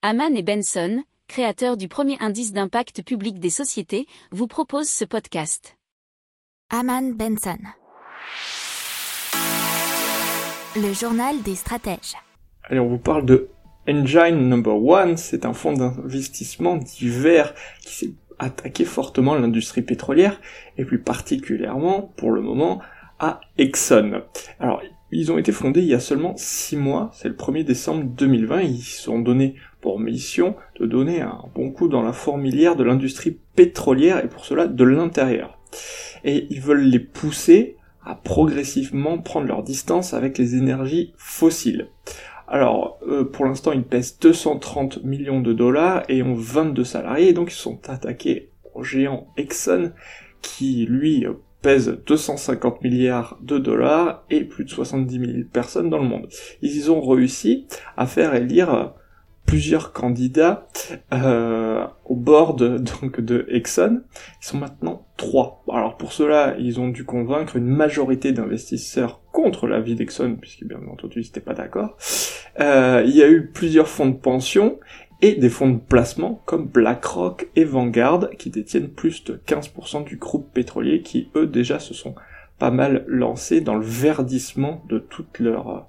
Haman et Benson, créateurs du premier indice d'impact public des sociétés, vous proposent ce podcast. Haman Benson. Le journal des stratèges. Allez, on vous parle de Engine Number One. C'est un fonds d'investissement divers qui s'est attaqué fortement à l'industrie pétrolière et plus particulièrement, pour le moment, à Exxon. Alors, ils ont été fondés il y a seulement 6 mois, c'est le 1er décembre 2020, ils se sont donnés pour mission de donner un bon coup dans la fourmilière de l'industrie pétrolière et pour cela de l'intérieur. Et ils veulent les pousser à progressivement prendre leur distance avec les énergies fossiles. Alors, euh, pour l'instant, ils pèsent 230 millions de dollars et ont 22 salariés, donc ils sont attaqués au géant Exxon, qui lui pèse 250 milliards de dollars et plus de 70 000 personnes dans le monde. Ils ont réussi à faire élire plusieurs candidats euh, au board donc de Exxon. Ils sont maintenant trois. Alors pour cela, ils ont dû convaincre une majorité d'investisseurs contre l'avis d'Exxon, puisque bien entendu ils n'étaient pas d'accord. Euh, il y a eu plusieurs fonds de pension et des fonds de placement comme BlackRock et Vanguard qui détiennent plus de 15% du groupe pétrolier qui eux déjà se sont pas mal lancés dans le verdissement de toutes leurs,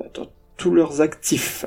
euh, de tous leurs actifs.